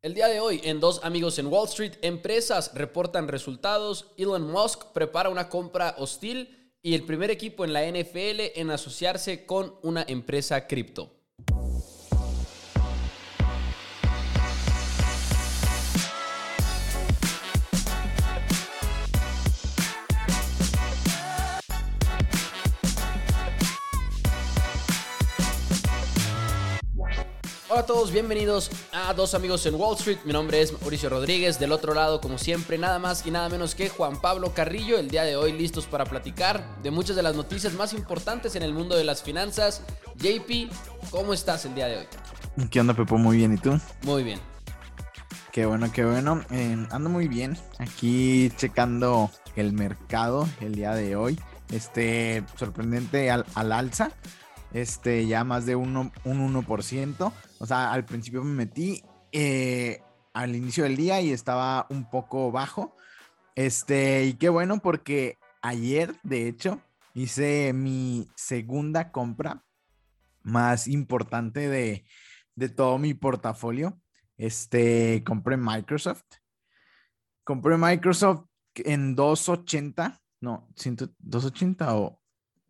El día de hoy, en Dos Amigos en Wall Street, empresas reportan resultados, Elon Musk prepara una compra hostil y el primer equipo en la NFL en asociarse con una empresa cripto. Hola a todos, bienvenidos a Dos Amigos en Wall Street. Mi nombre es Mauricio Rodríguez. Del otro lado, como siempre, nada más y nada menos que Juan Pablo Carrillo. El día de hoy listos para platicar de muchas de las noticias más importantes en el mundo de las finanzas. JP, ¿cómo estás el día de hoy? ¿Qué onda, Pepo? Muy bien, ¿y tú? Muy bien. Qué bueno, qué bueno. Eh, ando muy bien. Aquí checando el mercado el día de hoy. Este, sorprendente al, al alza este, ya más de uno, un 1%. O sea, al principio me metí eh, al inicio del día y estaba un poco bajo. Este, y qué bueno porque ayer, de hecho, hice mi segunda compra más importante de, de todo mi portafolio. Este, compré Microsoft. Compré Microsoft en 280, no, 280 o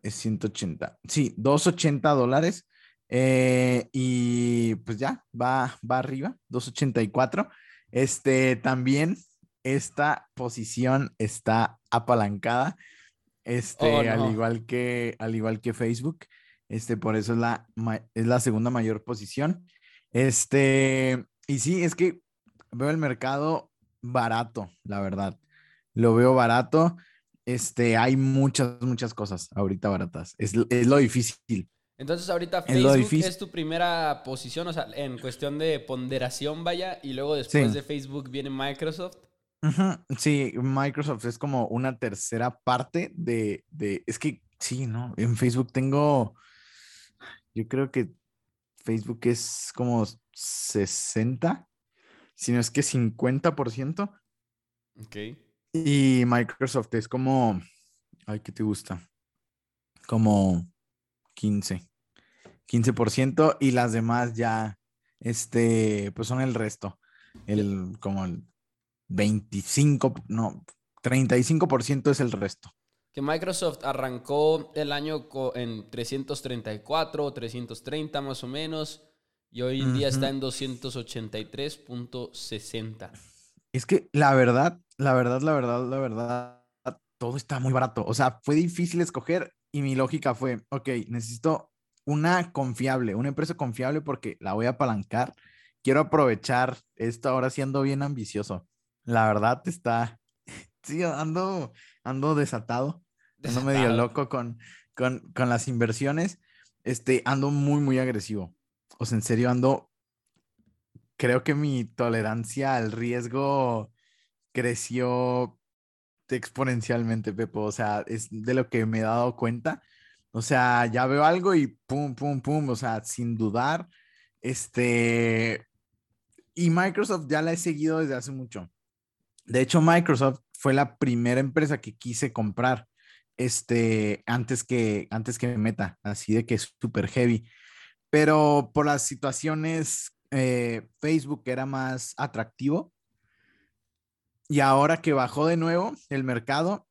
es 180. Sí, 280 dólares. Eh, y pues ya, va, va arriba, 284. Este también, esta posición está apalancada. Este, oh, al igual que, al igual que Facebook. Este, por eso es la, es la segunda mayor posición. Este, y sí, es que veo el mercado barato, la verdad. Lo veo barato. Este, hay muchas, muchas cosas ahorita baratas. Es, lo difícil. Entonces ahorita Facebook es, tu primera posición, o sea, en cuestión de ponderación, vaya, y luego después de Facebook viene Microsoft. Sí, Microsoft es como una tercera parte de, de, es que sí, ¿no? En Facebook tengo, yo creo que Facebook es como 60, si no es que 50%. Ok. Y Microsoft es como, ay, ¿qué te gusta? Como 15, 15% y las demás ya, este, pues son el resto, el, como el 25, no, 35% es el resto. Que Microsoft arrancó el año en 334 o 330 más o menos y hoy en día está en 283.60. Es que la verdad, la verdad, la verdad, la verdad, todo está muy barato. O sea, fue difícil escoger y mi lógica fue, ok, necesito una confiable, una empresa confiable porque la voy a apalancar. Quiero aprovechar esto ahora siendo bien ambicioso. La verdad está, sí, ando, ando desatado, ando medio loco con, con, con las inversiones. Este, ando muy, muy agresivo. O sea, en serio, ando creo que mi tolerancia al riesgo creció exponencialmente, Pepo. O sea, es de lo que me he dado cuenta. O sea, ya veo algo y pum, pum, pum. O sea, sin dudar. Este. Y Microsoft ya la he seguido desde hace mucho. De hecho, Microsoft fue la primera empresa que quise comprar este, antes que, antes que Meta, así de que es súper heavy. Pero por las situaciones eh, Facebook era más atractivo. Y ahora que bajó de nuevo el mercado,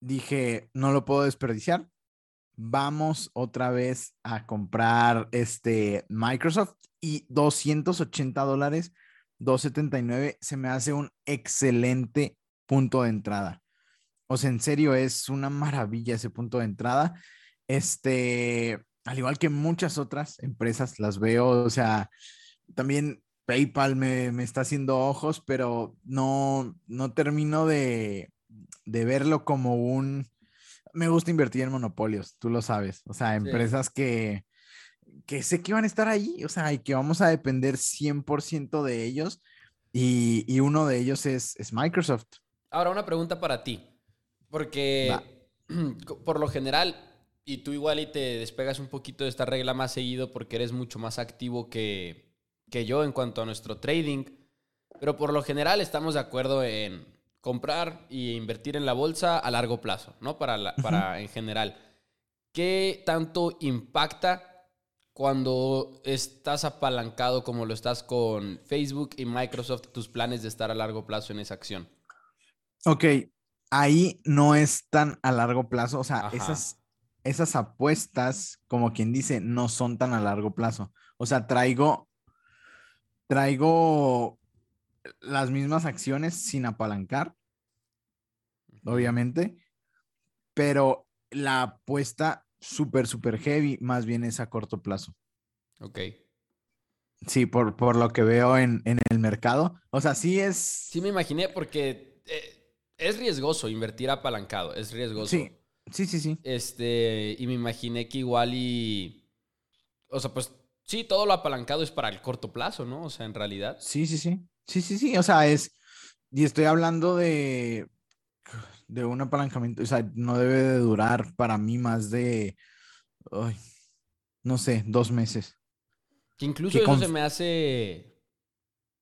dije, no lo puedo desperdiciar. Vamos otra vez a comprar este Microsoft y 280 dólares, 279, se me hace un excelente punto de entrada. O sea, en serio, es una maravilla ese punto de entrada. Este, al igual que muchas otras empresas, las veo, o sea, también PayPal me, está haciendo ojos, pero no, no termino de, verlo como un... Me gusta invertir en monopolios, tú lo sabes, o sea, empresas que, que sé que van a estar ahí, o sea, y que vamos a depender 100% de ellos, y, uno de ellos es, es Microsoft. Ahora, una pregunta para ti, porque por lo general y tú igual y te despegas un poquito de esta regla más seguido porque eres mucho más activo que, yo en cuanto a nuestro trading. Pero por lo general estamos de acuerdo en comprar e invertir en la bolsa a largo plazo, ¿no? Para, para en general. ¿Qué tanto impacta cuando estás apalancado como lo estás con Facebook y Microsoft, tus planes de estar a largo plazo en esa acción? Ok, ahí no es tan a largo plazo, o sea, esas, esas apuestas, como quien dice, no son tan a largo plazo. O sea, traigo, traigo las mismas acciones sin apalancar, obviamente, pero la apuesta súper, súper heavy, más bien es a corto plazo. Ok. Sí, por, por lo que veo en, el mercado. O sea, sí es. Sí, me imaginé porque eh, es riesgoso invertir apalancado, es riesgoso. Sí, sí, sí, sí. Este, y me imaginé que igual y. O sea, pues sí, todo lo apalancado es para el corto plazo, ¿no? O sea, en realidad. Sí, sí, sí. Sí, sí, sí. O sea, es. Y estoy hablando de de un apalancamiento, o sea, no debe de durar para mí más de, no sé, dos meses. Que incluso eso se me hace...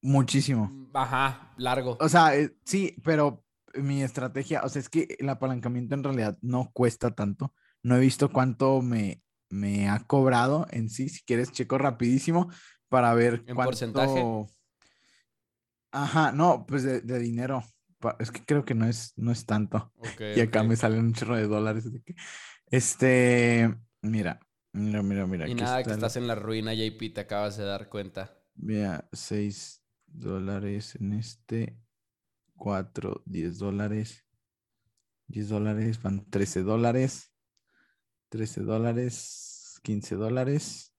Muchísimo. Ajá, largo. O sea, eh, sí, pero mi estrategia, o sea, es que el apalancamiento en realidad no cuesta tanto. No he visto cuánto me, me ha cobrado en sí. Si quieres, checo rapidísimo para ver ¿En porcentaje? Ajá, no, pues de, de dinero. Es que creo que no es, no es tanto. y acá me salen un chorro de dólares. Este, mira, mira, mira, mira. Y nada, que estás en la ruina, JP, te acabas de dar cuenta. Mira, 6 dólares en este, 4, 10 dólares. 10 dólares, van 13 dólares. 13 dólares, 15 dólares.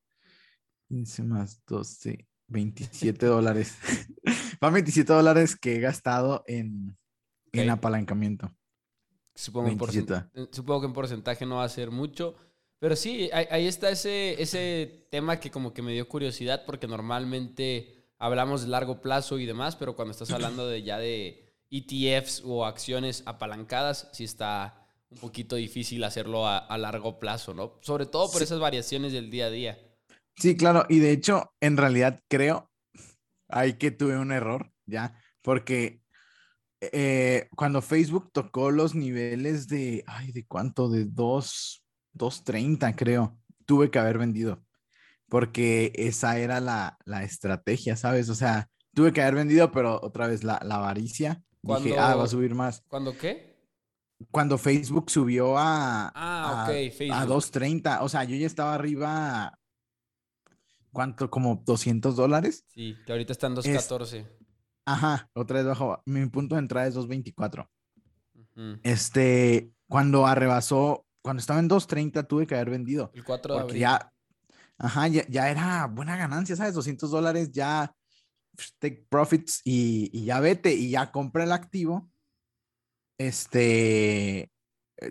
15 más 12, 27 dólares. Van 27 dólares que he gastado en, en apalancamiento. Supongo, eh, supongo, que en porcentaje no va a ser mucho. Pero sí, ahí, está ese, ese tema que como que me dio curiosidad porque normalmente hablamos de largo plazo y demás, pero cuando estás hablando de ya de ETFs o acciones apalancadas, sí está un poquito difícil hacerlo a, largo plazo, ¿no? Sobre todo por esas variaciones del día a día. Sí, claro, y de hecho, en realidad creo ahí que tuve un error, ¿ya? Porque eh, cuando Facebook tocó los niveles de, ay, ¿de cuánto? De 2, 2.30 creo, tuve que haber vendido, porque esa era la, la, estrategia, ¿sabes? O sea, tuve que haber vendido, pero otra vez la, la avaricia, dije, ah, va a subir más. ¿Cuándo qué? Cuando Facebook subió a, ah, a, a 2.30, o sea, yo ya estaba arriba ¿cuánto? Como 200 dólares. Sí, que ahorita están 214. ajá, otra vez bajo. Mi punto de entrada es 224. Este, cuando arrebasó, cuando estaba en 230 tuve que haber vendido. El 4 de abril. Ya, ajá, ya, era buena ganancia, ¿sabes? 200 dólares ya take profits y, y ya vete y ya compra el activo. Este,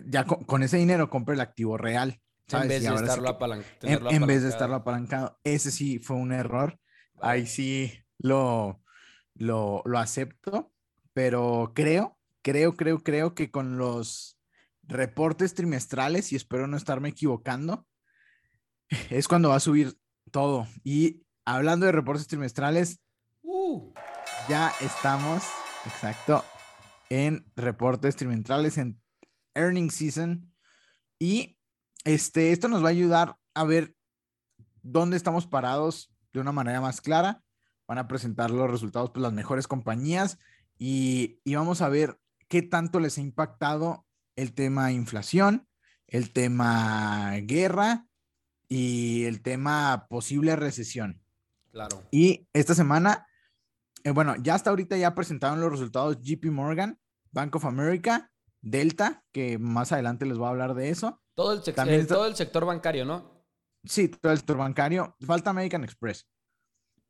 ya con, ese dinero compra el activo real. En vez, de estarlo, en, vez de estarlo apalancado. Ese sí fue un error. Ahí sí lo, lo, lo acepto, pero creo, creo, creo, creo que con los reportes trimestrales, y espero no estarme equivocando, es cuando va a subir todo. Y hablando de reportes trimestrales, uh. ya estamos, exacto, en reportes trimestrales, en earning season. Y este, esto nos va a ayudar a ver dónde estamos parados de una manera más clara. Van a presentar los resultados pues, las mejores compañías y, vamos a ver qué tanto les ha impactado el tema inflación, el tema guerra y el tema posible recesión. Claro. Y esta semana, eh, bueno, ya hasta ahorita ya presentaron los resultados JP Morgan, Bank of America, Delta, que más adelante les voy a hablar de eso. Todo el, eh, todo el sector bancario, ¿no? Sí, todo el sector bancario. Falta American Express.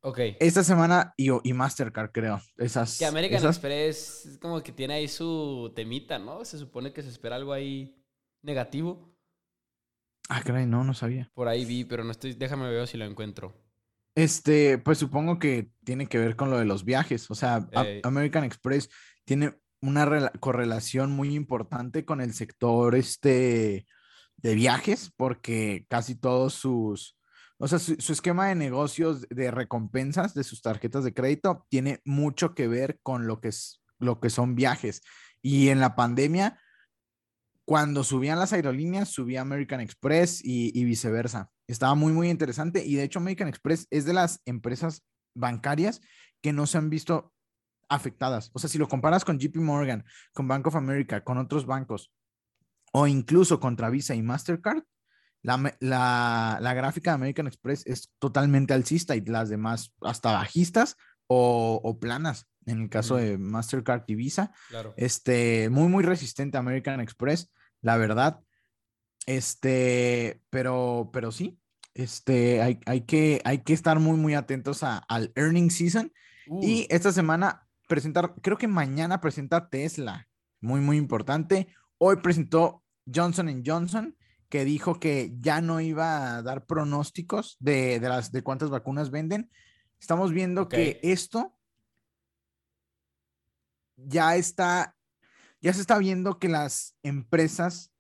Ok. Esta semana y, y Mastercard, creo. Esas, que American Express es como que tiene ahí su temita, ¿no? Se supone que se espera algo ahí negativo. Ah, caray, no, no sabía. Por ahí vi, pero no estoy. Déjame ver si lo encuentro. Este, pues supongo que tiene que ver con lo de los viajes. O sea, American Express tiene una correlación muy importante con el sector este de viajes, porque casi todos sus, o sea, su, esquema de negocios de recompensas de sus tarjetas de crédito tiene mucho que ver con lo que, es, lo que son viajes. Y en la pandemia, cuando subían las aerolíneas, subía American Express y, viceversa. estaba muy, muy interesante. Y de hecho, American Express es de las empresas bancarias que no se han visto afectadas. O sea, si lo comparas con JP Morgan, con Bank of America, con otros bancos, o incluso contra Visa y Mastercard, la, gráfica de American Express es totalmente alcista y las demás hasta bajistas o, planas. En el caso de Mastercard y Visa, este, muy, muy resistente American Express, la verdad. Este, pero, pero sí, este, hay, hay, que, hay que estar muy, muy atentos al earning season. Y uh. esta semana presentar, creo que mañana presenta Tesla, muy, muy importante. Hoy presentó Johnson Johnson, que dijo que ya no iba a dar pronósticos de, las, de cuántas vacunas venden. Estamos viendo que esto ya está, ya se está viendo que las empresas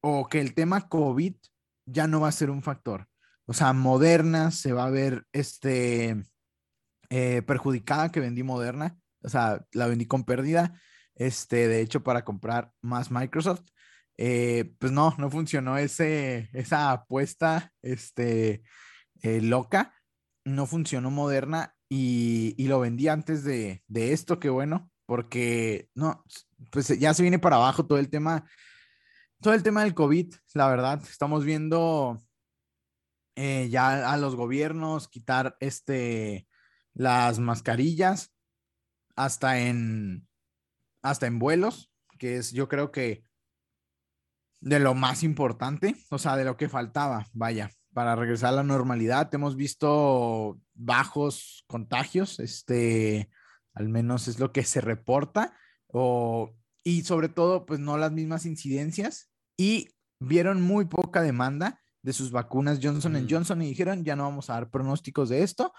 o que el tema COVID ya no va a ser un factor. O sea, Moderna se va a ver este, eh, perjudicada que vendí Moderna. O sea, la vendí con pérdida. Este, de hecho, para comprar más Microsoft. Eh, pues no, no funcionó ese, esa apuesta este, eh, loca. No funcionó Moderna y, y lo vendí antes de, de esto, que bueno, porque no, pues ya se viene para abajo todo el tema todo el tema del COVID, la verdad, estamos viendo eh, ya a los gobiernos quitar este, las mascarillas hasta en, hasta en vuelos, que es yo creo que de lo más importante, o sea, de lo que faltaba, vaya, para regresar a la normalidad. Hemos visto bajos contagios, este, al menos es lo que se reporta, o, y sobre todo, pues no las mismas incidencias y vieron muy poca demanda de sus vacunas Johnson Johnson y dijeron, ya no vamos a dar pronósticos de esto.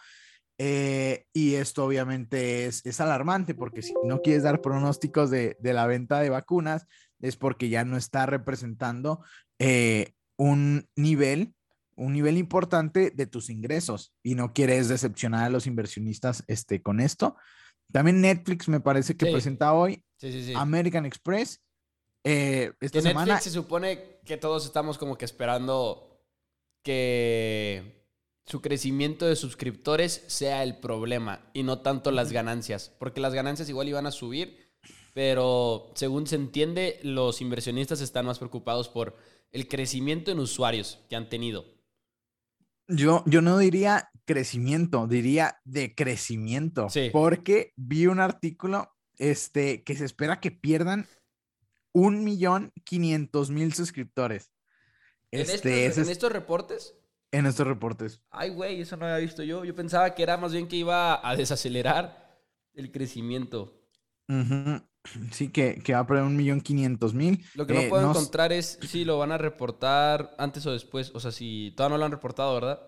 Eh, y esto obviamente es, es, alarmante porque si no quieres dar pronósticos de, de, la venta de vacunas es porque ya no está representando eh, un nivel, un nivel importante de tus ingresos y no quieres decepcionar a los inversionistas este, con esto. También Netflix me parece que presenta hoy American Express eh, esta semana... se supone que todos estamos como que esperando que su crecimiento de suscriptores sea el problema y no tanto las ganancias, porque las ganancias igual iban a subir, pero según se entiende, los inversionistas están más preocupados por el crecimiento en usuarios que han tenido. Yo, yo no diría crecimiento, diría decrecimiento, porque vi un artículo este, que se espera que pierdan un millón quinientos mil suscriptores. Este, ¿En, estos, reportes? En estos reportes. Ay, güey, eso no había visto yo. Yo pensaba que era más bien que iba a desacelerar el crecimiento. Sí, que, que, va a poner un millón quinientos mil. Lo que no eh, puedo encontrar es si lo van a reportar antes o después. O sea, si todavía no lo han reportado, ¿verdad?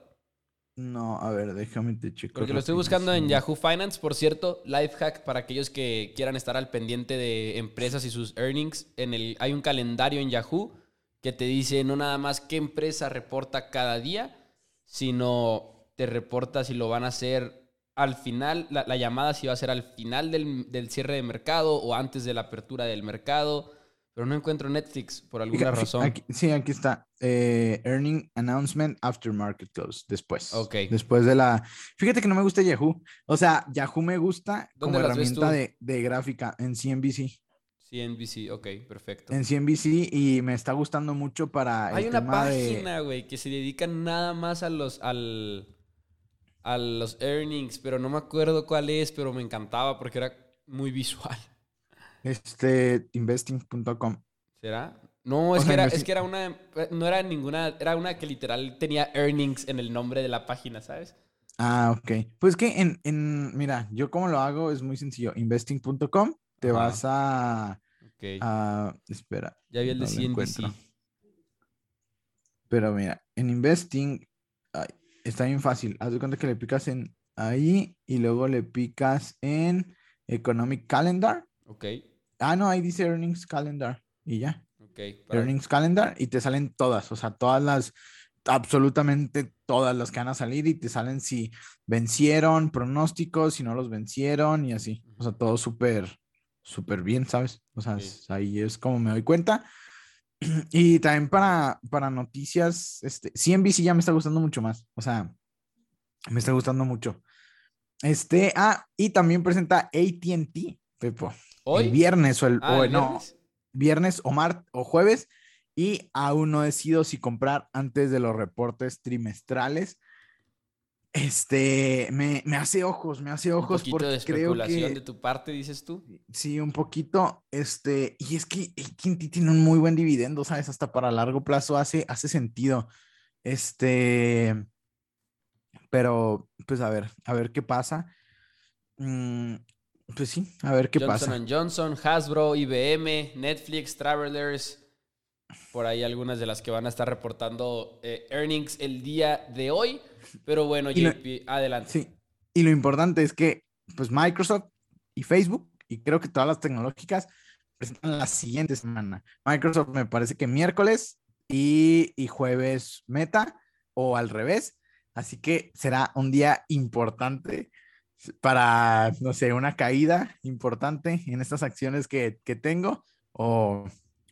No, a ver, déjame te checar. Porque lo estoy buscando en Yahoo Finance. Por cierto, Lifehack para aquellos que quieran estar al pendiente de empresas y sus earnings. En el, hay un calendario en Yahoo que te dice no nada más qué empresa reporta cada día, sino te reporta si lo van a hacer al final, la, llamada si va a ser al final del, del cierre de mercado o antes de la apertura del mercado pero no encuentro Netflix por alguna razón. sí, aquí está. Eh, earning Announcement After Market Close. Después. Ok. Después de la. Fíjate que no me gusta Yahoo. O sea, Yahoo me gusta como herramienta de, gráfica en CNBC. CNBC, ok, perfecto. En CNBC y me está gustando mucho para. Hay una página, güey, que se dedica nada más a los. Al, a los earnings, pero no me acuerdo cuál es, pero me encantaba porque era muy visual. Este, investing.com. ¿Será? No, es que, era, es que era una, no era ninguna, era una que literal tenía earnings en el nombre de la página, ¿sabes? Ah, ok. Pues que en, en mira, yo como lo hago es muy sencillo. Investing.com, te vas a, okay. a, espera. Ya vi el de CNBC. Pero mira, en Investing está bien fácil. Haz de cuenta que le picas en ahí y luego le picas en Economic Calendar. Ok. Ah, no, ahí dice Earnings Calendar y ya. Ok. Earnings Calendar y te salen todas, o sea, todas las, absolutamente todas las que van a salir y te salen si vencieron pronósticos, si no los vencieron y así. O sea, todo súper, súper bien, ¿sabes? O sea, ahí es como me doy cuenta. Y también para, para noticias, este, CNBC ya me está gustando mucho más. O sea, me está gustando mucho. Este, ah, y también presenta ATT, Pepo. ¿Hoy? El viernes o el, ah, no, viernes o, mar, o jueves. Y aún no decido si comprar antes de los reportes trimestrales. Este, me, hace ojos, me hace ojos. Un poquito de especulación de tu parte, dices tú. Sí, un poquito. Este, y es que AT&T tiene un muy buen dividendo, ¿sabes? Hasta para largo plazo hace, hace sentido. Este, pero, pues a ver, a ver qué pasa. Mm, pues sí, a ver qué pasa. Johnson Johnson, Hasbro, IBM, Netflix, Travelers. Por ahí algunas de las que van a estar reportando eh, earnings el día de hoy. Pero bueno, JP, adelante. Sí. Y lo importante es que, pues Microsoft y Facebook, y creo que todas las tecnológicas, presentan la siguiente semana. Microsoft me parece que miércoles y, y jueves Meta, o al revés. Así que será un día importante para, no sé, una caída importante en estas acciones que, que tengo o,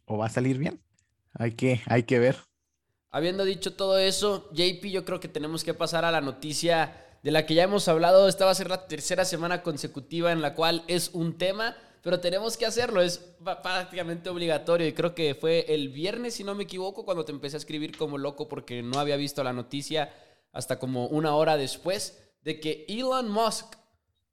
o, va a salir bien. Hay que, hay que ver. Habiendo dicho todo eso, JP, yo creo que tenemos que pasar a la noticia de la que ya hemos hablado. Esta va a ser la tercera semana consecutiva en la cual es un tema, pero tenemos que hacerlo. Es prácticamente obligatorio y creo que fue el viernes, si no me equivoco, cuando te empecé a escribir como loco porque no había visto la noticia hasta como una hora después de que Elon Musk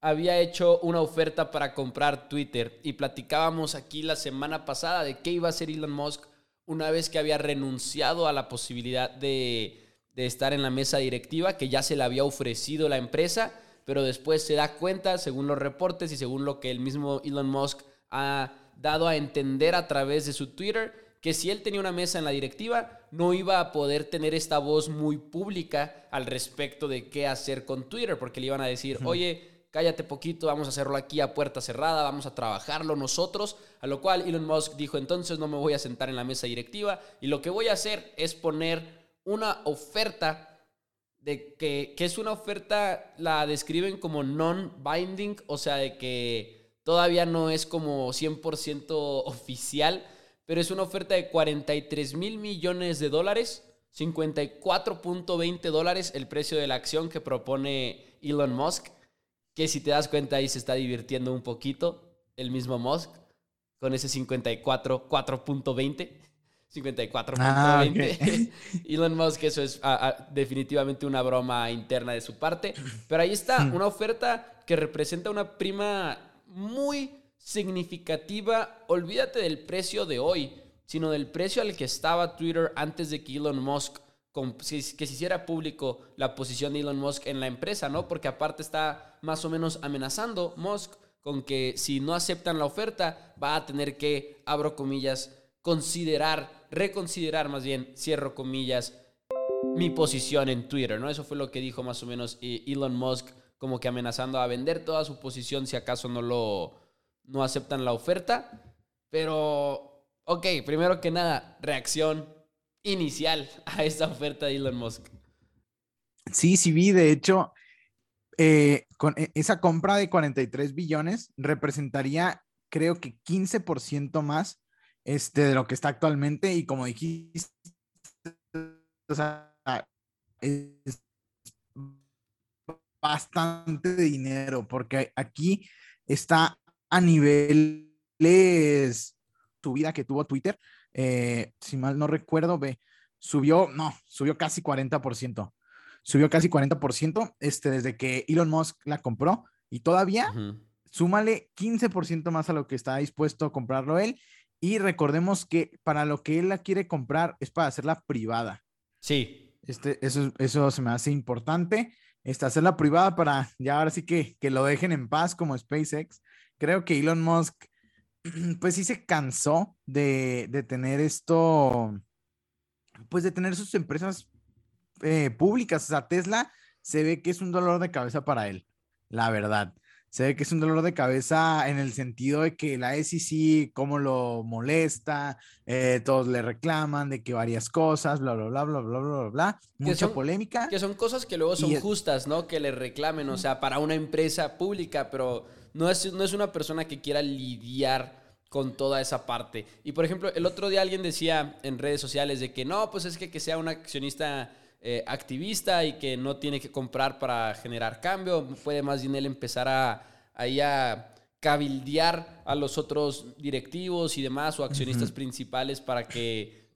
había hecho una oferta para comprar Twitter y platicábamos aquí la semana pasada de qué iba a hacer Elon Musk una vez que había renunciado a la posibilidad de, estar en la mesa directiva, que ya se le había ofrecido la empresa, pero después se da cuenta, según los reportes y según lo que el mismo Elon Musk ha dado a entender a través de su Twitter, que si él tenía una mesa en la directiva, no iba a poder tener esta voz muy pública al respecto de qué hacer con Twitter, porque le iban a decir, oye, cállate poquito, vamos a hacerlo aquí a puerta cerrada, vamos a trabajarlo nosotros, a lo cual Elon Musk dijo, entonces no me voy a sentar en la mesa directiva y lo que voy a hacer es poner una oferta de que, que es una oferta, la describen como non-binding, o sea, de que todavía no es como 100% oficial, pero es una oferta de 43 mil millones de dólares, 54.20 dólares el precio de la acción que propone Elon Musk, que si te das cuenta ahí se está divirtiendo un poquito el mismo Musk con ese 54, 4.20. 54.20. Elon Musk, eso es ah, ah, definitivamente una broma interna de su parte. Pero ahí está, una oferta que representa una prima muy significativa, olvídate del precio de hoy, sino del precio al que estaba Twitter antes de que Elon Musk que se hiciera público la posición de Elon Musk en la empresa, ¿no? Porque aparte está más o menos amenazando Musk con que si no aceptan la oferta va a tener que, abro comillas, considerar, reconsiderar más bien, cierro comillas, mi posición en Twitter, ¿no? Eso fue lo que dijo más o menos eh, Elon Musk, como que amenazando a vender toda su posición si acaso no lo, no aceptan la oferta. Pero, ok, primero que nada, reacción inicial a esta oferta de Elon Musk. Sí, sí vi, de hecho, eh, con e, esa compra de 43 billones representaría, creo que 15% más este, de lo que está actualmente y como dijiste, es bastante dinero porque aquí está a niveles vida que tuvo Twitter, eh, si mal no recuerdo, ve, subió, no, subió casi 40%. Subió casi 40% este, desde que Elon Musk la compró y todavía súmale 15% más a lo que está dispuesto a comprarlo él. Y recordemos que para lo que él la quiere comprar es para hacerla privada. Sí. Este, eso, eso se me hace importante. Este, hacerla privada para ya ahora sí que, que lo dejen en paz como SpaceX creo que Elon Musk, pues sí se cansó de, tener esto, pues de tener sus empresas eh, públicas. O sea, Tesla se ve que es un dolor de cabeza para él, la verdad. Se ve que es un dolor de cabeza en el sentido de que la SEC, cómo lo molesta, eh, todos le reclaman de que varias cosas, bla, bla, bla, bla, bla, bla, bla, mucha polémica. Que son cosas que luego son justas, ¿no? Que le reclamen, o sea, para una empresa pública, pero no es, no es una persona que quiera lidiar con toda esa parte. Y por ejemplo, el otro día alguien decía en redes sociales de que no, pues es que que sea un accionista eh, activista y que no tiene que comprar para generar cambio, puede más bien él empezar a, ahí a cabildear a los otros directivos y demás o accionistas principales para que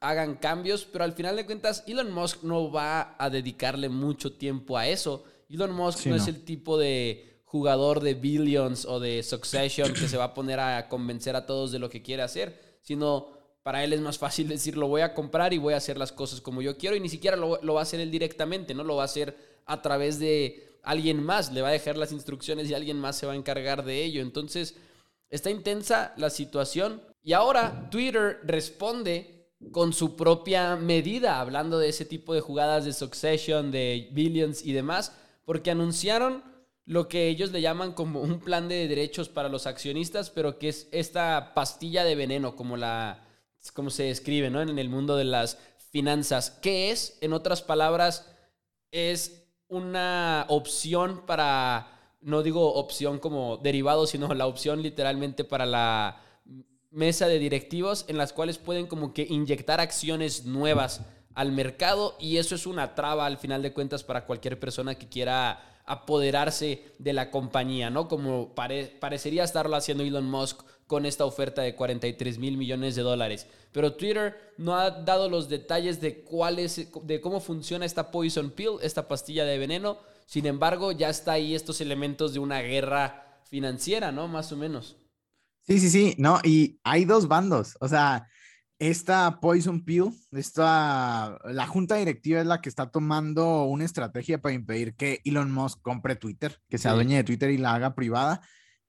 hagan cambios, pero al final de cuentas Elon Musk no va a dedicarle mucho tiempo a eso. Elon Musk no, es el tipo de jugador de Billions o de Succession que se va a poner a convencer a todos de lo que quiere hacer, sino para él es más fácil decir, lo voy a comprar y voy a hacer las cosas como yo quiero y ni siquiera lo, va a hacer él directamente, ¿no? Lo va a hacer a través de alguien más, le va a dejar las instrucciones y alguien más se va a encargar de ello. Entonces, está intensa la situación y ahora Twitter responde con su propia medida, hablando de ese tipo de jugadas de Succession, de Billions y demás, porque anunciaron lo que ellos le llaman como un plan de derechos para los accionistas, pero que es esta pastilla de veneno, como la como se describe, ¿no? En el mundo de las finanzas. ¿Qué es? En otras palabras, es una opción para, no digo opción como derivado, sino la opción literalmente para la mesa de directivos en las cuales pueden como que inyectar acciones nuevas al mercado y eso es una traba al final de cuentas para cualquier persona que quiera apoderarse de la compañía, ¿no? Como parecería estarlo haciendo Elon Musk con esta oferta de 43 mil millones de dólares. Pero Twitter no ha dado los detalles de cuál es, de cómo funciona esta poison pill, esta pastilla de veneno. Sin embargo, ya está ahí estos elementos de una guerra financiera, ¿no? Más o menos. Sí, sí, sí, no, y hay dos bandos, o sea, esta Poison Pill, esta, la junta directiva es la que está tomando una estrategia para impedir que Elon Musk compre Twitter, que se adueñe de Twitter y la haga privada.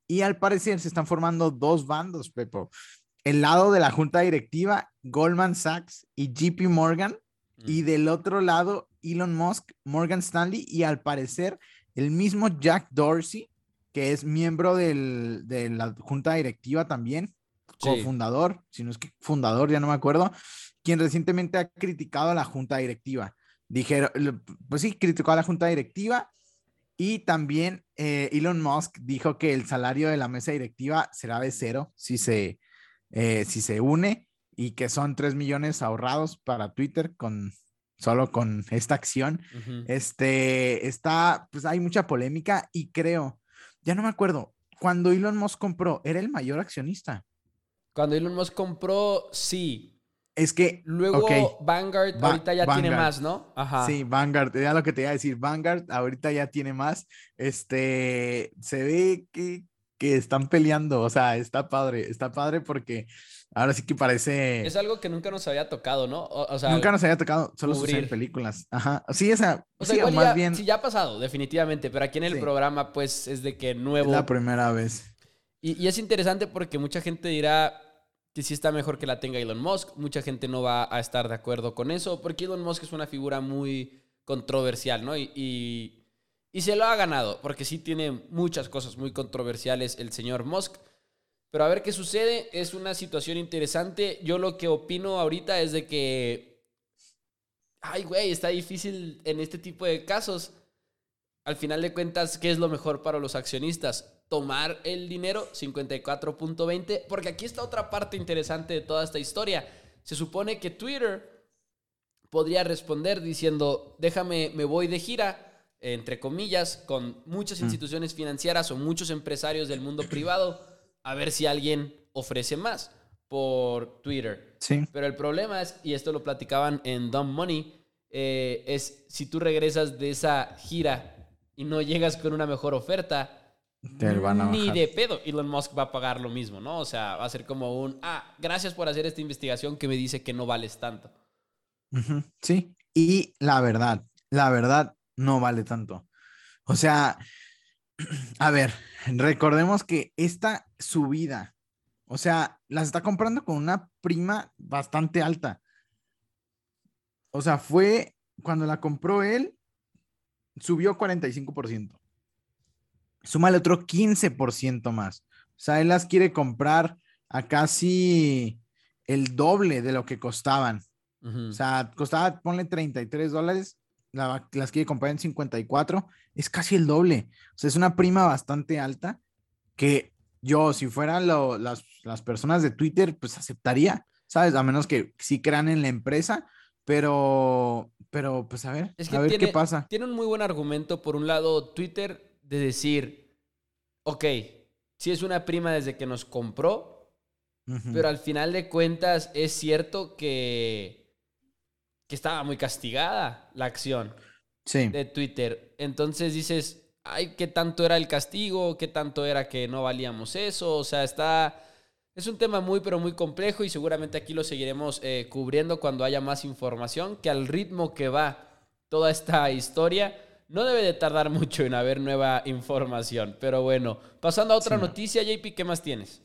Y al parecer se están formando dos bandos, Pepo. El lado de la junta directiva, Goldman Sachs y JP Morgan. Y mm. del otro lado, Elon Musk, Morgan Stanley y al parecer el mismo Jack Dorsey, que es miembro del, de la junta directiva también, cofundador, si no es que fundador, ya no me acuerdo, quien recientemente ha criticado a la junta directiva. Dijeron, pues sí, criticó a la junta directiva y también eh, Elon Musk dijo que el salario de la mesa directiva será de cero si se, eh, si se une y que son 3 millones ahorrados para Twitter con solo con esta acción. Este está, pues hay mucha polémica y creo, ya no me acuerdo, cuando Elon Musk compró, era el mayor accionista. Cuando Elon Musk compró, sí. Es que. Luego Vanguard ahorita ya tiene más, ¿no? Ajá. Sí, Vanguard, era lo que te iba a decir. Vanguard ahorita ya tiene más. Este. Se ve que, que están peleando. O sea, está padre. Está padre porque ahora sí que parece. Es algo que nunca nos había tocado, ¿no? O, sea, nunca nos había tocado, solo sucede en películas. Ajá. Sí, esa. O sea, más ya, bien. Sí, ya ha pasado, definitivamente. Pero aquí en el programa, pues, es de que nuevo. Es la primera vez. Y, y es interesante porque mucha gente dirá que sí está mejor que la tenga Elon Musk. Mucha gente no va a estar de acuerdo con eso, porque Elon Musk es una figura muy controversial, ¿no? Y, y, se lo ha ganado, porque sí tiene muchas cosas muy controversiales el señor Musk. Pero a ver qué sucede, es una situación interesante. Yo lo que opino ahorita es de que, ay, güey, está difícil en este tipo de casos. Al final de cuentas, ¿qué es lo mejor para los accionistas? Tomar el dinero, 54.20, porque aquí está otra parte interesante de toda esta historia. Se supone que Twitter podría responder diciendo, déjame, me voy de gira, entre comillas, con muchas mm. instituciones financieras o muchos empresarios del mundo privado, a ver si alguien ofrece más por Twitter. Sí. Pero el problema es, y esto lo platicaban en Dumb Money, eh, es si tú regresas de esa gira y no llegas con una mejor oferta, ni de pedo Elon Musk va a pagar lo mismo, ¿no? O sea, va a ser como un, ah, gracias por hacer esta investigación que me dice que no vales tanto. Sí, y la verdad, la verdad no vale tanto. O sea, a ver, recordemos que esta subida, o sea, las está comprando con una prima bastante alta. O sea, fue cuando la compró él, subió 45% súmale otro 15% más. O sea, él las quiere comprar a casi el doble de lo que costaban. O sea, costaba, ponle 33 dólares, las quiere comprar en 54, es casi el doble. O sea, es una prima bastante alta que yo, si fueran las, las personas de Twitter, pues aceptaría, ¿sabes? A menos que sí crean en la empresa, pero, pero pues a ver, a ver qué pasa. Tiene un muy buen argumento, por un lado, Twitter, de decir, ok, si es una prima desde que nos compró, pero al final de cuentas es cierto que, que estaba muy castigada la acción de Twitter. Entonces dices, ay, ¿qué tanto era el castigo? ¿Qué tanto era que no valíamos eso? O sea, está... Es un tema muy, pero muy complejo y seguramente aquí lo seguiremos eh, cubriendo cuando haya más información, que al ritmo que va toda esta historia, no debe de tardar mucho en haber nueva información. Pero bueno, pasando a otra noticia, JP, ¿qué más tienes?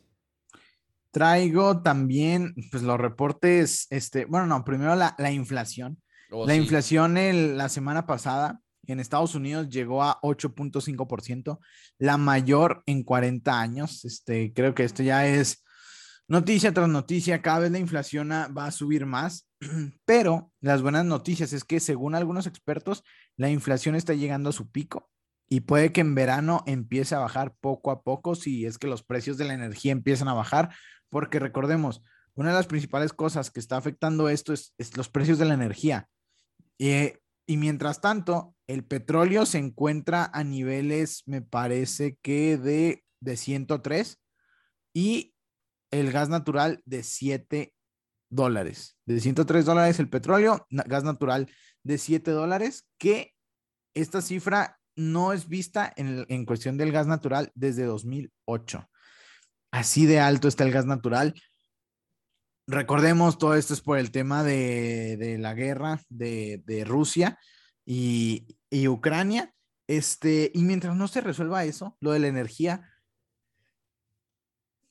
Traigo también, pues los reportes, este, bueno, no, primero la, inflación. Oh, la inflación el, la semana pasada en Estados Unidos llegó a 8.5%, la mayor en 40 años. Este, creo que esto ya es noticia tras noticia, cada vez la inflación va a subir más, pero las buenas noticias es que según algunos expertos, la inflación está llegando a su pico y puede que en verano empiece a bajar poco a poco si es que los precios de la energía empiezan a bajar, porque recordemos, una de las principales cosas que está afectando esto es, los precios de la energía. Eh, y mientras tanto, el petróleo se encuentra a niveles, me parece que de, de 103 y el gas natural de 7 dólares. De 103 dólares el petróleo, gas natural de 7 dólares, que esta cifra no es vista en, en cuestión del gas natural desde 2008. Así de alto está el gas natural. Recordemos, todo esto es por el tema de, la guerra de, Rusia y, Ucrania. Este, y mientras no se resuelva eso, lo de la energía,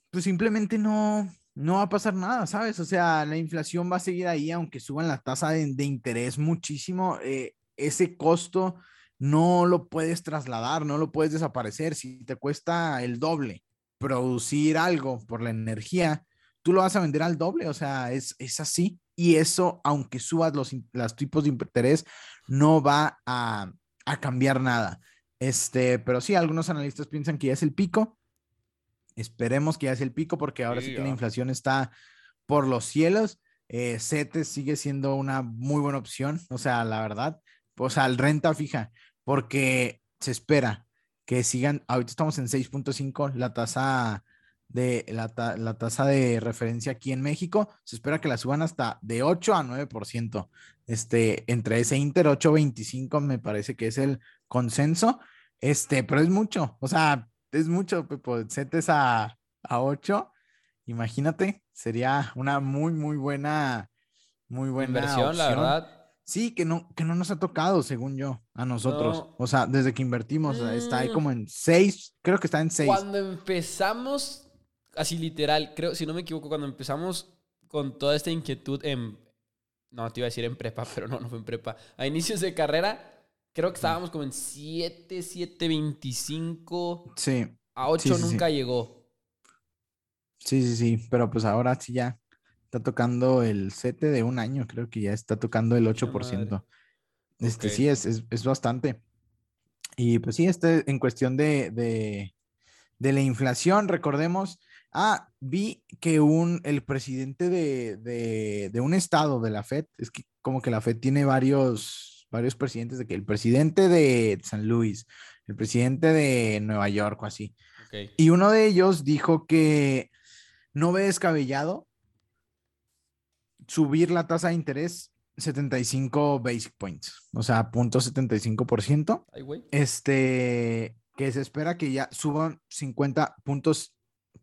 pues simplemente no, no va a pasar nada, ¿sabes? O sea, la inflación va a seguir ahí, aunque suban la tasa de, interés muchísimo, eh, ese costo no lo puedes trasladar, no lo puedes desaparecer. Si te cuesta el doble producir algo por la energía, tú lo vas a vender al doble, o sea, es, es así. Y eso, aunque subas los, los tipos de interés, no va a, a, cambiar nada. Este, pero sí, algunos analistas piensan que ya es el pico. Esperemos que ya es el pico, porque ahora sí, que la inflación está por los cielos. Eh, CETES sigue siendo una muy buena opción, o sea, la verdad, o sea, el renta fija, porque se espera que sigan, ahorita estamos en 6.5, la tasa de la, tasa de referencia aquí en México, se espera que la suban hasta de 8 a 9%. Este, entre ese Inter 8.25 me parece que es el consenso. Este, pero es mucho, o sea, es mucho, Pepo, setes a, a 8, imagínate, sería una muy, muy buena, muy buena inversión, la verdad. Sí, que no, que no nos ha tocado, según yo, a nosotros. O sea, desde que invertimos, está ahí mm. como en 6, creo que está en 6. Cuando empezamos así literal, creo, si no me equivoco, cuando empezamos con toda esta inquietud en, no, te iba a decir en prepa, pero no, no fue en prepa, a inicios de carrera, creo que estábamos como en 7, 7, 25. Sí. A 8 nunca llegó. Sí, sí, sí, pero pues ahora sí ya está tocando el 7 de un año, creo que ya está tocando el 8%. Este sí, es, es, es, bastante. Y pues sí, este en cuestión de, de, de la inflación, recordemos, Ah, vi que un, el presidente de, un estado de la FED, es que como que la FED tiene varios, varios presidentes, de que el presidente de San Luis, el presidente de Nueva York o así. Y uno de ellos dijo que no ve descabellado subir la tasa de interés 75 basic points, o sea, punto 75%. este, que se espera que ya suban 50 puntos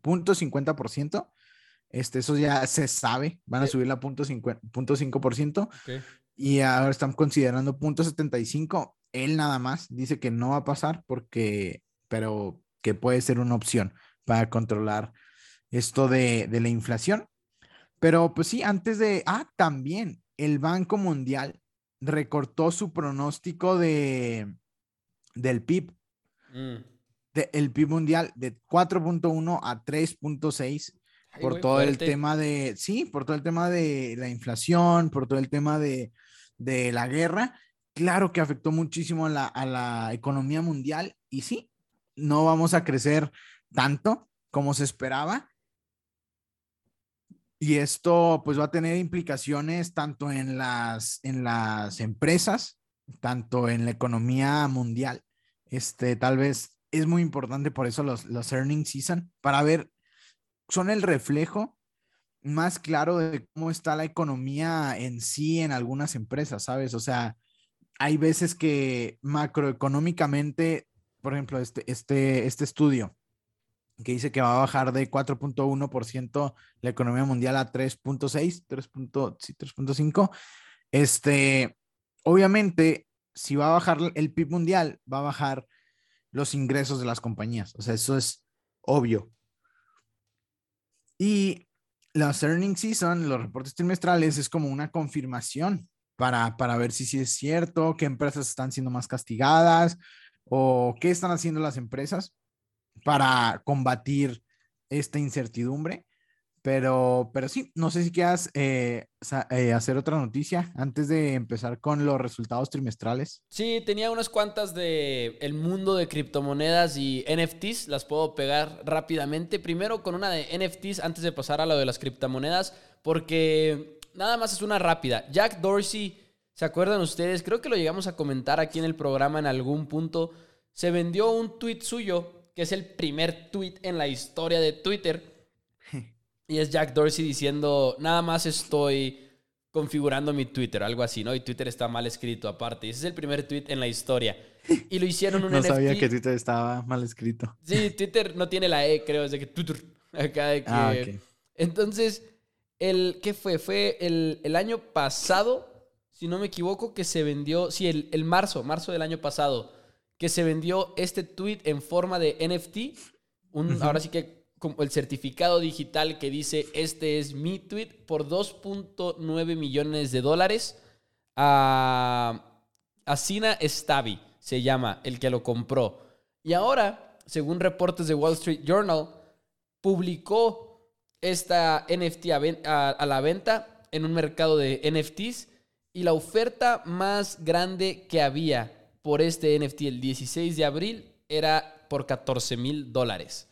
punto 50%. Este, eso ya se sabe, van a subir la punto, 5%. Y ahora están considerando punto 75. Él nada más dice que no va a pasar porque, pero que puede ser una opción para controlar esto de, de la inflación. Pero pues sí, antes de, ah, también el Banco Mundial recortó su pronóstico de, del PIB. Mm el PIB mundial de 4.1 a 3.6 por todo el tema de, sí, por todo el tema de la inflación, por todo el tema de, de la guerra. Claro que afectó muchísimo a la, a la economía mundial y sí, no vamos a crecer tanto, como se esperaba. Y esto pues va a tener implicaciones tanto en las, en las empresas, tanto en la economía mundial. Este, tal vez es muy importante por eso los, los earning season, para ver, son el reflejo más claro de cómo está la economía en sí en algunas empresas, ¿sabes? O sea, hay veces que macroeconómicamente, por ejemplo, este, este, este estudio que dice que va a bajar de 4.1% la economía mundial a 3.6, 3.5. Este, obviamente, si va a bajar el PIB mundial, va a bajar los ingresos de las compañías. O sea, eso es obvio. Y las earnings season, los reportes trimestrales, es como una confirmación para, para ver si sí es cierto, qué empresas están siendo más castigadas o qué están haciendo las empresas para combatir esta incertidumbre. Pero, pero sí, no sé si quieras eh, eh, hacer otra noticia antes de empezar con los resultados trimestrales. Sí, tenía unas cuantas de el mundo de criptomonedas y NFTs, las puedo pegar rápidamente. Primero con una de NFTs antes de pasar a lo de las criptomonedas, porque nada más es una rápida. Jack Dorsey, ¿se acuerdan ustedes? Creo que lo llegamos a comentar aquí en el programa en algún punto. Se vendió un tweet suyo que es el primer tweet en la historia de Twitter. Y es Jack Dorsey diciendo, nada más estoy configurando mi Twitter, algo así, ¿no? Y Twitter está mal escrito aparte. Y ese es el primer tweet en la historia. Y lo hicieron un no sabía que Twitter estaba mal escrito. Sí, Twitter no tiene la E, creo, es de que Twitter. Acá de que... Ah, Entonces, el, ¿qué fue? Fue el, el, año pasado, si no me equivoco, que se vendió, sí, el, el marzo, marzo del año pasado que se vendió este tweet en forma de NFT. Un, Ahora sí que como el certificado digital que dice este es mi tweet por 2.9 millones de dólares a, a Sina Stavi, se llama el que lo compró. Y ahora, según reportes de Wall Street Journal, publicó esta NFT a la venta en un mercado de NFTs y la oferta más grande que había por este NFT el 16 de abril era por 14 mil dólares.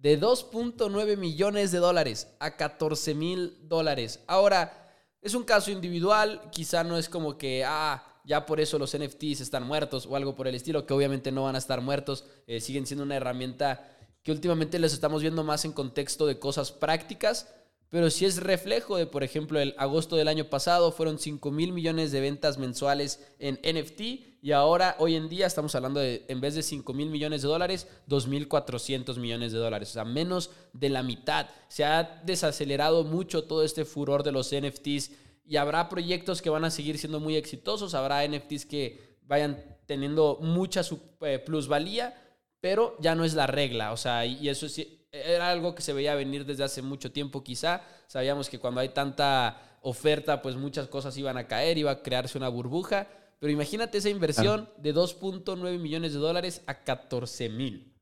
De 2.9 millones de dólares a 14 mil dólares. Ahora, es un caso individual, quizá no es como que, ah, ya por eso los NFTs están muertos o algo por el estilo, que obviamente no van a estar muertos, eh, siguen siendo una herramienta que últimamente les estamos viendo más en contexto de cosas prácticas, pero si es reflejo de, por ejemplo, el agosto del año pasado fueron 5 mil millones de ventas mensuales en NFT y ahora, hoy en día, estamos hablando de, en vez de 5 mil millones de dólares, 2.400 millones de dólares, o sea, menos de la mitad. Se ha desacelerado mucho todo este furor de los NFTs y habrá proyectos que van a seguir siendo muy exitosos, habrá NFTs que vayan teniendo mucha eh, plusvalía, pero ya no es la regla, o sea, y eso sí era algo que se veía venir desde hace mucho tiempo quizá. Sabíamos que cuando hay tanta oferta, pues muchas cosas iban a caer, iba a crearse una burbuja. Pero imagínate esa inversión de 2.9 millones de dólares a 14 mil.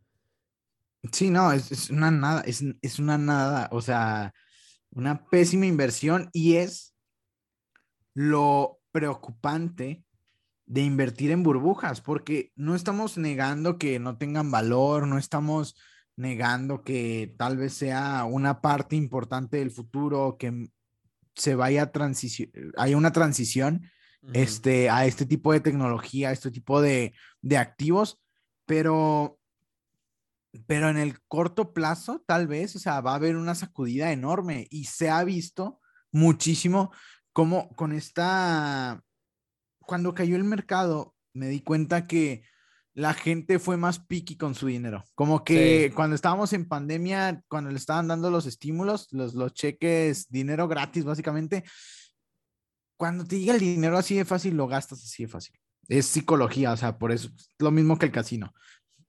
Sí, no, es, una nada, es, es, una nada, o sea, una pésima inversión y es lo preocupante de invertir en burbujas, porque no estamos negando que no tengan valor, no estamos negando que tal vez sea una parte importante del futuro, que se vaya a transición, hay una transición este, a este tipo de tecnología, a este tipo de, de, activos, pero, pero en el corto plazo, tal vez, o sea, va a haber una sacudida enorme y se ha visto muchísimo como con esta, cuando cayó el mercado, me di cuenta que la gente fue más picky con su dinero. Como que cuando estábamos en pandemia, cuando le estaban dando los estímulos, los, los cheques, dinero gratis, básicamente, cuando te llega el dinero así de fácil, lo gastas así de fácil. Es psicología, o sea, por eso es lo mismo que el casino.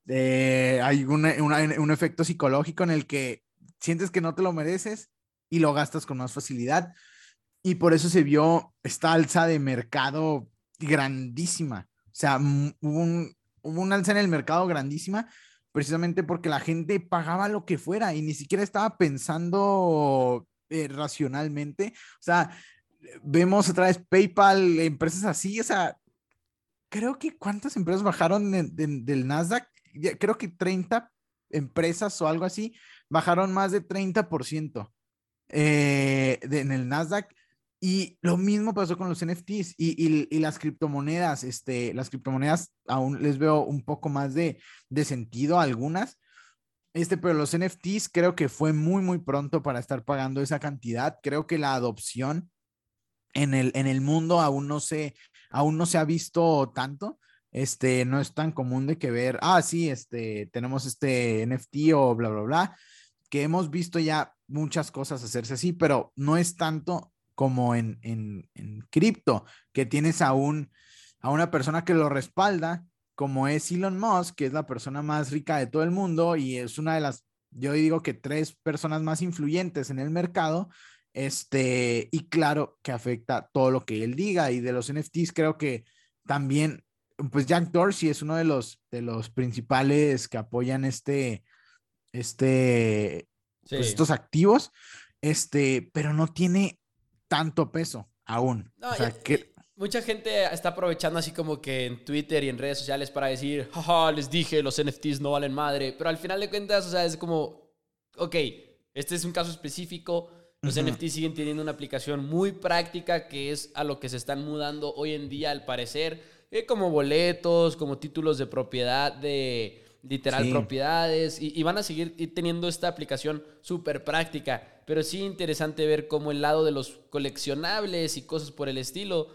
Eh, hay un efecto psicológico en el que sientes que no te lo mereces y lo gastas con más facilidad. Y por eso se vio esta alza de mercado grandísima. O sea, hubo un, hubo un alza en el mercado grandísima, precisamente porque la gente pagaba lo que fuera y ni siquiera estaba pensando eh, racionalmente. O sea, vemos otra vez PayPal, empresas así, o sea, creo que cuántas empresas bajaron del Nasdaq, creo que 30 empresas o algo así bajaron más de 30% eh, en el Nasdaq. Y lo mismo pasó con los NFTs y, y, las criptomonedas. Este, las criptomonedas aún les veo un poco más de, de sentido algunas. Este, pero los NFTs creo que fue muy, muy pronto para estar pagando esa cantidad. Creo que la adopción en el, en el mundo aún no se, aún no se ha visto tanto. Este, no es tan común de que ver, ah, sí, este, tenemos este NFT o bla, bla, bla, que hemos visto ya muchas cosas hacerse así, pero no es tanto como en, en, en cripto, que tienes a, un, a una persona que lo respalda, como es Elon Musk, que es la persona más rica de todo el mundo y es una de las, yo digo que tres personas más influyentes en el mercado, este, y claro que afecta todo lo que él diga y de los NFTs creo que también, pues Jack Dorsey es uno de los, de los principales que apoyan este, este, pues, estos activos, este, pero no tiene tanto peso aún. Mucha gente está aprovechando así como que en Twitter y en redes sociales para decir, jaja, les dije, los NFTs no valen madre. Pero al final de cuentas, o sea, es como, ok, este es un caso específico. Los NFTs siguen teniendo una aplicación muy práctica que es a lo que se están mudando hoy en día, al parecer, eh, como boletos, como títulos de propiedad de literal propiedades y, van a seguir teniendo esta aplicación súper práctica. Pero sí interesante ver cómo el lado de los coleccionables y cosas por el estilo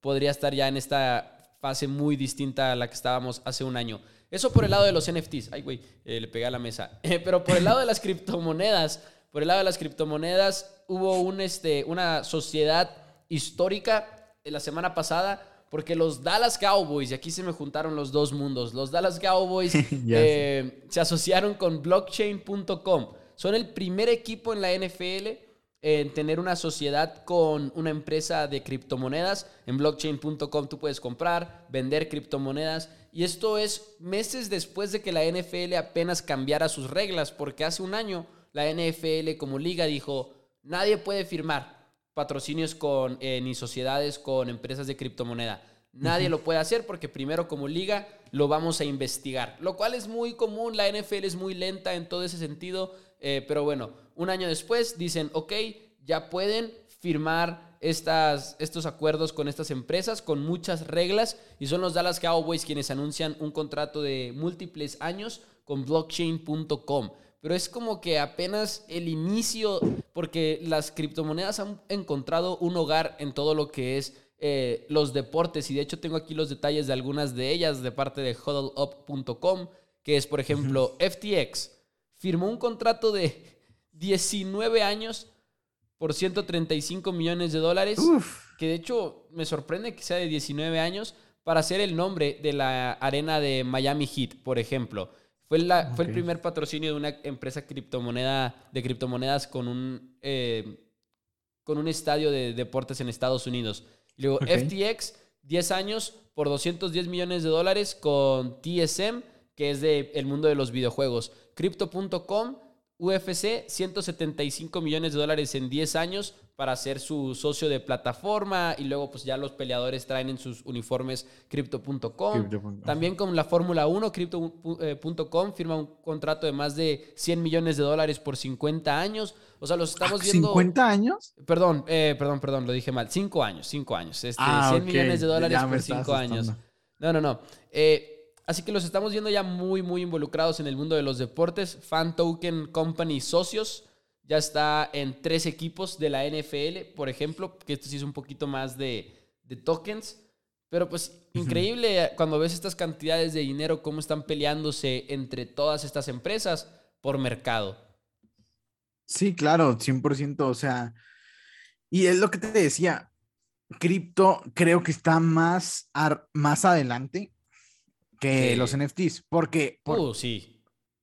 podría estar ya en esta fase muy distinta a la que estábamos hace un año. Eso por el lado de los NFTs. Ay, güey, eh, le pegué a la mesa. pero por el lado de las criptomonedas, por el lado de las criptomonedas, hubo un, este, una sociedad histórica la semana pasada porque los Dallas Cowboys, y aquí se me juntaron los dos mundos, los Dallas Cowboys eh, se asociaron con blockchain.com. Son el primer equipo en la NFL en tener una sociedad con una empresa de criptomonedas. En blockchain.com tú puedes comprar, vender criptomonedas. Y esto es meses después de que la NFL apenas cambiara sus reglas, porque hace un año la NFL como liga dijo, nadie puede firmar patrocinios con, eh, ni sociedades con empresas de criptomoneda. Nadie lo puede hacer porque primero como liga lo vamos a investigar, lo cual es muy común, la NFL es muy lenta en todo ese sentido, eh, pero bueno, un año después dicen, ok, ya pueden firmar estas, estos acuerdos con estas empresas con muchas reglas y son los Dallas Cowboys quienes anuncian un contrato de múltiples años con blockchain.com pero es como que apenas el inicio, porque las criptomonedas han encontrado un hogar en todo lo que es eh, los deportes, y de hecho tengo aquí los detalles de algunas de ellas de parte de huddleup.com, que es, por ejemplo, FTX firmó un contrato de 19 años por 135 millones de dólares, que de hecho me sorprende que sea de 19 años, para ser el nombre de la arena de Miami Heat, por ejemplo. Fue, la, fue el primer patrocinio de una empresa criptomoneda, de criptomonedas con un, eh, con un estadio de deportes en Estados Unidos. Y luego FTX, 10 años por 210 millones de dólares con TSM, que es del el mundo de los videojuegos. Crypto.com, UFC, 175 millones de dólares en 10 años para ser su socio de plataforma y luego pues ya los peleadores traen en sus uniformes crypto.com. También con la Fórmula 1, crypto.com firma un contrato de más de 100 millones de dólares por 50 años. O sea, los estamos ah, viendo... ¿50 años? Perdón, eh, perdón, perdón, lo dije mal. 5 años, 5 años. Este, 100 ah, millones de dólares por 5 años. No, no, no. Eh, así que los estamos viendo ya muy, muy involucrados en el mundo de los deportes. Fan Token Company socios ya está en tres equipos de la NFL, por ejemplo, que esto sí es un poquito más de, tokens. Pero pues increíble cuando ves estas cantidades de dinero, cómo están peleándose entre todas estas empresas por mercado. Sí, claro, 100%. O sea, y es lo que te decía, cripto creo que está más, más adelante que los NFTs, porque... uh, sí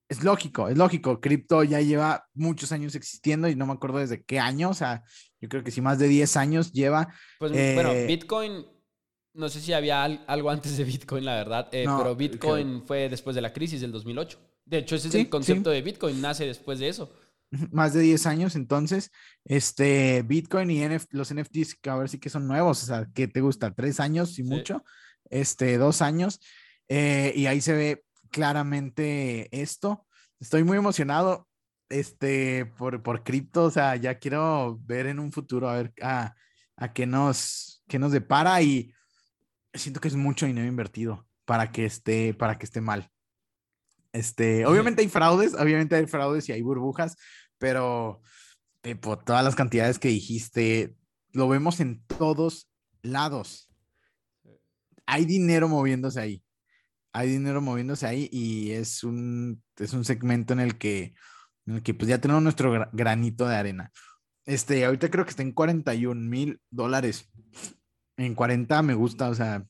es lógico, es lógico. Cripto ya lleva muchos años existiendo y no me acuerdo desde qué año, o sea, yo creo que sí más de 10 años lleva. Pues bueno, eh, Bitcoin, no sé si había algo antes de Bitcoin, la verdad, eh, pero Bitcoin fue después de la crisis del 2008. De hecho, ese es el concepto de Bitcoin, nace después de eso. Más de 10 años, entonces, este, Bitcoin y los NFTs, que a ver si que son nuevos, o sea, ¿qué te gusta? ¿Tres años y mucho? Este, dos años, eh, y ahí se ve claramente esto. estoy muy emocionado este, por, por cripto, o sea, ya quiero ver en un futuro a ver a, a qué nos, qué nos depara y siento que es mucho dinero invertido para que esté, para que esté mal. Este, obviamente hay fraudes, obviamente hay fraudes y hay burbujas, pero por todas las cantidades que dijiste, lo vemos en todos lados. Hay dinero moviéndose ahí. Hay dinero moviéndose ahí y es un, es un segmento en el que, en el que pues ya tenemos nuestro granito de arena. Este, ahorita creo que está en 41 mil dólares. En 40 me gusta, o sea,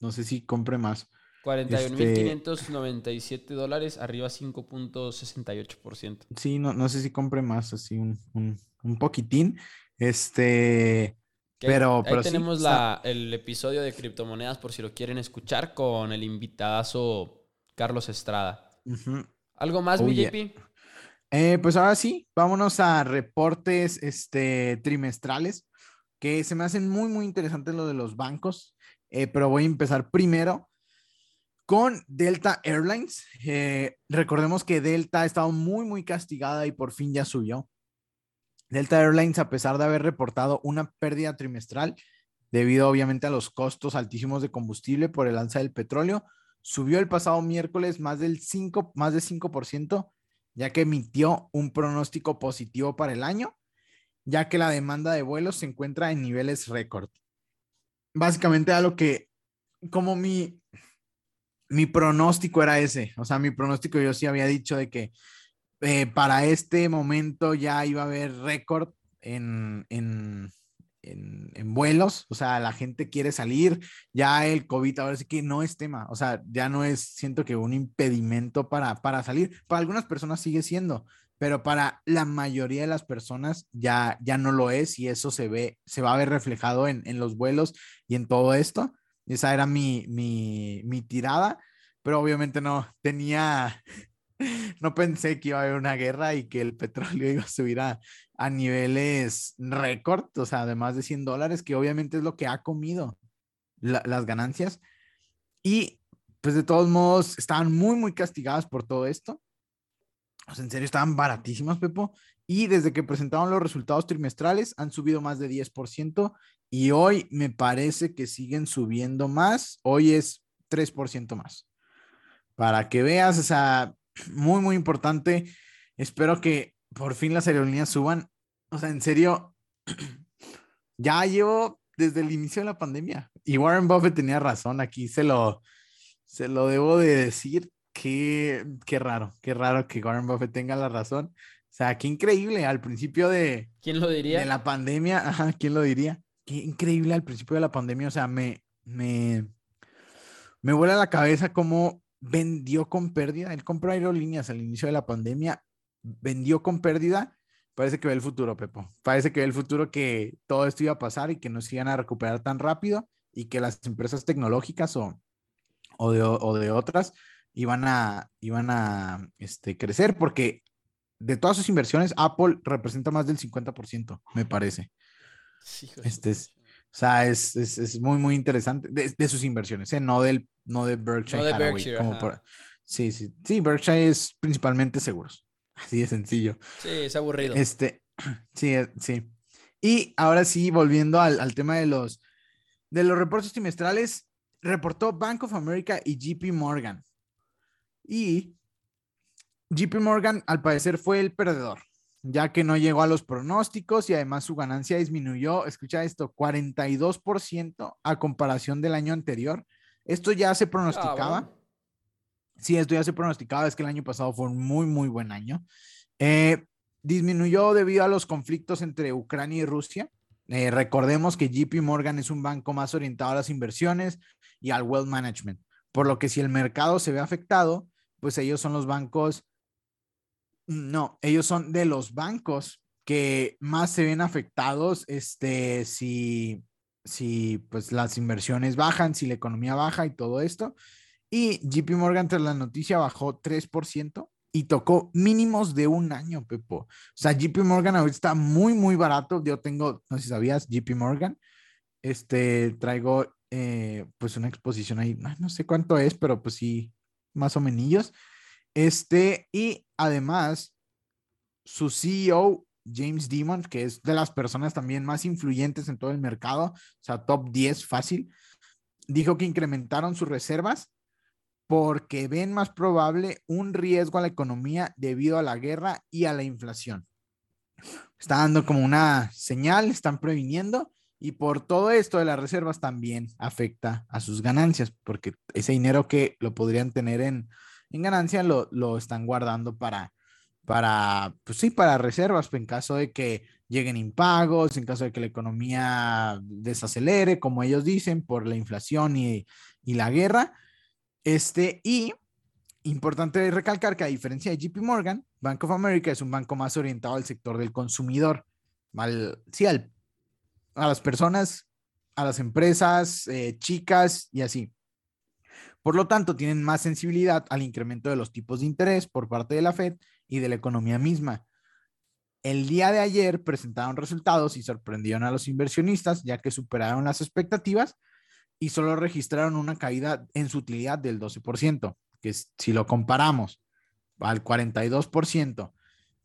no sé si compre más. 41.597 este... dólares, arriba 5.68%. Sí, no, no sé si compre más, así un, un, poquitín. Este, pero, ahí, tenemos la, el episodio de criptomonedas por si lo quieren escuchar con el invitadazo Carlos Estrada. ¿Algo más, JP? Eh, pues ahora sí, vámonos a reportes este, trimestrales, que se me hacen muy, muy interesantes lo de los bancos, eh, pero voy a empezar primero con Delta Airlines. Eh, recordemos que Delta ha estado muy, muy castigada y por fin ya subió. Delta Airlines, a pesar de haber reportado una pérdida trimestral, debido obviamente a los costos altísimos de combustible por el alza del petróleo, subió el pasado miércoles más del 5, más de 5%, ya que emitió un pronóstico positivo para el año, ya que la demanda de vuelos se encuentra en niveles récord. Básicamente a lo que, como mi, mi pronóstico era ese. O sea, mi pronóstico yo sí había dicho de que eh, para este momento ya iba a haber récord en, en, en, vuelos. O sea, la gente quiere salir. Ya el COVID ahora sí que no es tema. O sea, ya no es, siento que un impedimento para, para salir. Para algunas personas sigue siendo, pero para la mayoría de las personas ya, ya no lo es y eso se ve, se va a ver reflejado en, en los vuelos y en todo esto. Esa era mi, mi, mi tirada, pero obviamente no tenía, no pensé que iba a haber una guerra y que el petróleo iba a subir a, a niveles récord, o sea, de más de 100 dólares, que obviamente es lo que ha comido las ganancias. Y pues de todos modos estaban muy, muy castigadas por todo esto. O sea, en serio, estaban baratísimas, Pepo. Y desde que presentaron los resultados trimestrales han subido más de 10% y hoy me parece que siguen subiendo más. Hoy es 3% más. Para que veas, o sea, muy, muy importante. Espero que por fin las aerolíneas suban. O sea, en serio, ya llevo desde el inicio de la pandemia. Y Warren Buffett tenía razón aquí, se lo, se lo debo de decir. Qué, qué raro, qué raro que Warren Buffett tenga la razón. O sea, qué increíble. Al principio de, ¿Quién lo diría? de la pandemia, ajá, ¿quién lo diría? qué increíble al principio de la pandemia, o sea, me, me, me vuela la cabeza cómo vendió con pérdida. Él compró aerolíneas al inicio de la pandemia, vendió con pérdida. Parece que ve el futuro, Pepo. Parece que ve el futuro que todo esto iba a pasar y que no se iban a recuperar tan rápido y que las empresas tecnológicas o, o, de, o de otras iban a, iban a este, crecer porque de todas sus inversiones, Apple representa más del 50%, me parece este es, o sea, es, es, es, muy, muy interesante de, sus inversiones, ¿eh? no, del, no de Berkshire. No de Berkshire como por, sí, sí, sí, Berkshire es principalmente seguros. Así de sencillo. Sí, es aburrido. Este, sí, eh, sí. Y ahora sí, volviendo al, al tema de los, de los reportes trimestrales, reportó Bank of America y JP Morgan. Y JP Morgan, al parecer, fue el perdedor ya que no llegó a los pronósticos y además su ganancia disminuyó, escucha esto, 42% a comparación del año anterior. Esto ya se pronosticaba. Sí, esto ya se pronosticaba, es que el año pasado fue un muy, muy buen año. Eh, disminuyó debido a los conflictos entre Ucrania y Rusia. Eh, recordemos que JP Morgan es un banco más orientado a las inversiones y al wealth management, por lo que si el mercado se ve afectado, pues ellos son los bancos no, ellos son de los bancos que más se ven afectados este, si, si pues las inversiones bajan, si la economía baja y todo esto. Y JP Morgan tras la noticia bajó 3% y tocó mínimos de un año, Pepo. O sea, JP Morgan ahorita está muy, muy barato. Yo tengo, no sé si sabías, JP Morgan. Este, traigo eh, pues una exposición ahí, no sé cuánto es, pero pues sí, más o menos. Este, y además, su CEO, James Dimon, que es de las personas también más influyentes en todo el mercado, o sea, top 10 fácil, dijo que incrementaron sus reservas porque ven más probable un riesgo a la economía debido a la guerra y a la inflación. Está dando como una señal, están previniendo y por todo esto de las reservas también afecta a sus ganancias, porque ese dinero que lo podrían tener en, en ganancia lo, lo están guardando para, para, pues sí, para reservas, en caso de que lleguen impagos, en caso de que la economía desacelere, como ellos dicen, por la inflación y, y la guerra. Este, y importante recalcar que a diferencia de JP Morgan, Bank of America es un banco más orientado al sector del consumidor, al, sí, al, a las personas, a las empresas eh, chicas y así. Por lo tanto, tienen más sensibilidad al incremento de los tipos de interés por parte de la Fed y de la economía misma. El día de ayer presentaron resultados y sorprendieron a los inversionistas ya que superaron las expectativas y solo registraron una caída en su utilidad del 12%, que si lo comparamos al 42%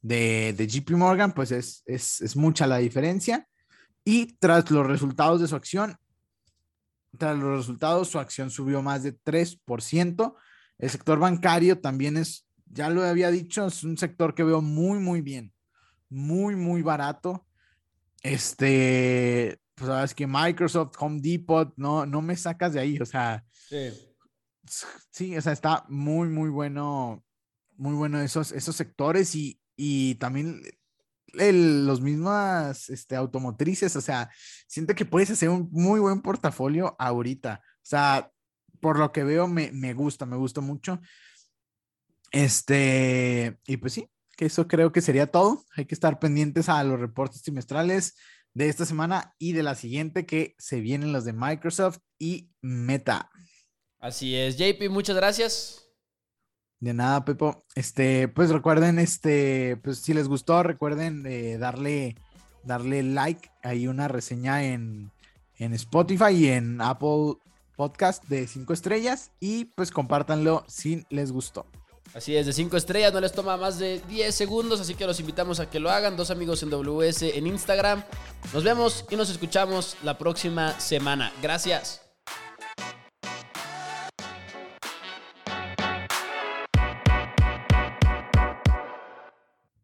de, de JP Morgan, pues es, es, es mucha la diferencia. Y tras los resultados de su acción, tras los resultados, su acción subió más de 3%. El sector bancario también es, ya lo había dicho, es un sector que veo muy, muy bien, muy, muy barato. Este, pues sabes que Microsoft, Home Depot, no, no me sacas de ahí, o sea, sí. sí, o sea, está muy, muy bueno, muy bueno esos, esos sectores y, y también los mismas este, automotrices, o sea, siento que puedes hacer un muy buen portafolio ahorita, o sea, por lo que veo me, me gusta, me gusta mucho. Este, y pues sí, que eso creo que sería todo. Hay que estar pendientes a los reportes trimestrales de esta semana y de la siguiente que se vienen los de Microsoft y Meta. Así es, JP, muchas gracias. De nada, Pepo. Este, pues recuerden, este, pues si les gustó, recuerden eh, darle, darle like. Hay una reseña en, en Spotify y en Apple Podcast de 5 estrellas. Y pues compártanlo si les gustó. Así es, de 5 estrellas, no les toma más de 10 segundos, así que los invitamos a que lo hagan. Dos amigos en WS en Instagram. Nos vemos y nos escuchamos la próxima semana. Gracias.